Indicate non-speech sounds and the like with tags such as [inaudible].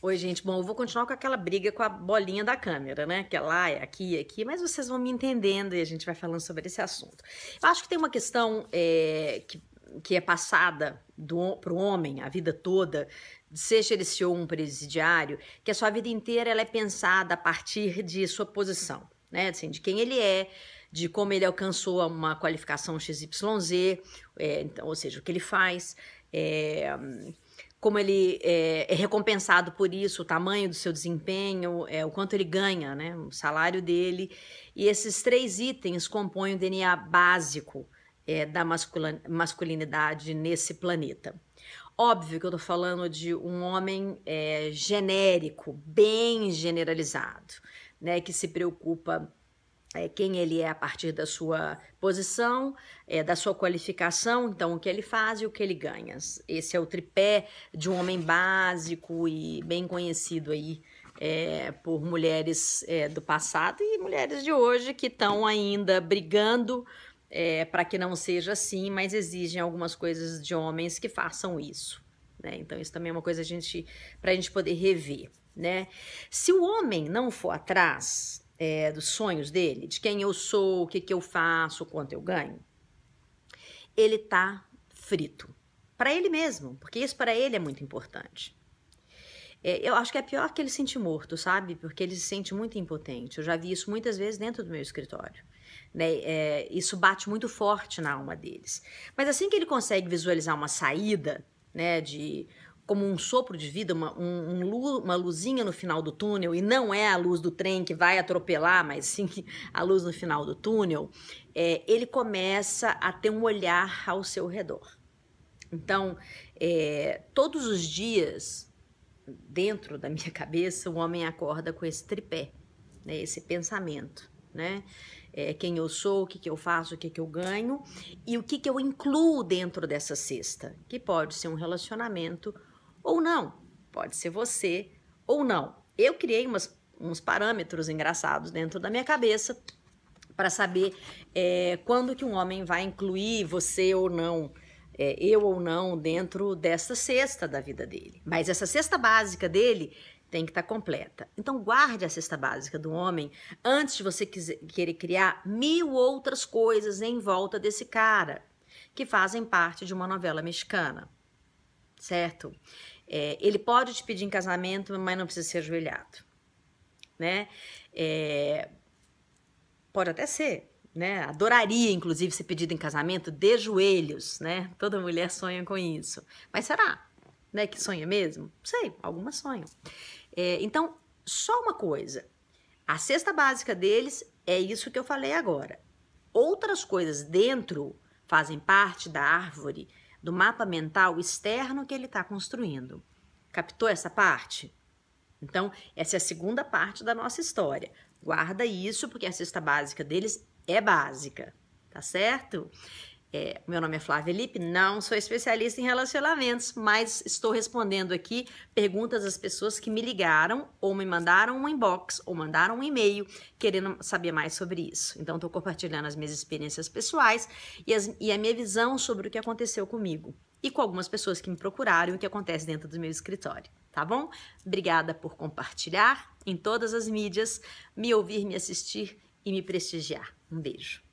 Oi, gente. Bom, eu vou continuar com aquela briga com a bolinha da câmera, né? Que é lá, é aqui, é aqui, mas vocês vão me entendendo e a gente vai falando sobre esse assunto. Eu acho que tem uma questão é, que, que é passada para o homem a vida toda, seja ele CEO um presidiário, que a sua vida inteira ela é pensada a partir de sua posição, né? Assim, de quem ele é, de como ele alcançou uma qualificação XYZ, é, então, ou seja, o que ele faz. É, como ele é, é, recompensado por isso, o tamanho do seu desempenho, é, o quanto ele ganha, né, o salário dele. E esses três itens compõem o DNA básico é, da masculinidade nesse planeta. Óbvio que eu estou falando de um homem é, genérico, bem generalizado, né, que se preocupa quem ele é a partir da sua posição, é, da sua qualificação, então o que ele faz e o que ele ganha. Esse é o tripé de um homem básico e bem conhecido aí é, por mulheres é, do passado e mulheres de hoje que estão ainda brigando é, para que não seja assim, mas exigem algumas coisas de homens que façam isso. Né? Então isso também é uma coisa a gente para a gente poder rever. Né? Se o homem não for atrás é, dos sonhos dele, de quem eu sou, o que, que eu faço, quanto eu ganho, ele tá frito. Para ele mesmo, porque isso para ele é muito importante. É, eu acho que é pior que ele se sente morto, sabe? Porque ele se sente muito impotente. Eu já vi isso muitas vezes dentro do meu escritório. Né? É, isso bate muito forte na alma deles. Mas assim que ele consegue visualizar uma saída, né, de como um sopro de vida, uma, um, um, uma luzinha no final do túnel, e não é a luz do trem que vai atropelar, mas sim [laughs] a luz no final do túnel, é, ele começa a ter um olhar ao seu redor. Então, é, todos os dias, dentro da minha [laughs] cabeça, o homem acorda com esse tripé, né, esse pensamento, né? É, quem eu sou, o que, que eu faço, o que, que eu ganho e o que, que eu incluo dentro dessa cesta, que pode ser um relacionamento ou não. Pode ser você ou não. Eu criei umas, uns parâmetros engraçados dentro da minha cabeça para saber é, quando que um homem vai incluir você ou não, é, eu ou não, dentro dessa cesta da vida dele. Mas essa cesta básica dele tem que estar tá completa. Então guarde a cesta básica do homem antes de você quiser, querer criar mil outras coisas em volta desse cara que fazem parte de uma novela mexicana, certo? É, ele pode te pedir em casamento, mas não precisa ser ajoelhado, né? É, pode até ser, né? Adoraria, inclusive, ser pedido em casamento de joelhos, né? Toda mulher sonha com isso. Mas será, né? Que sonha mesmo? Sei, algumas sonham. É, então, só uma coisa. A cesta básica deles é isso que eu falei agora. Outras coisas dentro fazem parte da árvore do mapa mental externo que ele está construindo. Captou essa parte? Então, essa é a segunda parte da nossa história. Guarda isso, porque a cesta básica deles é básica, tá certo? É, meu nome é Flávia Lipe, não sou especialista em relacionamentos, mas estou respondendo aqui perguntas das pessoas que me ligaram ou me mandaram um inbox ou mandaram um e-mail querendo saber mais sobre isso. Então, estou compartilhando as minhas experiências pessoais e, as, e a minha visão sobre o que aconteceu comigo e com algumas pessoas que me procuraram e o que acontece dentro do meu escritório, tá bom? Obrigada por compartilhar em todas as mídias, me ouvir, me assistir e me prestigiar. Um beijo.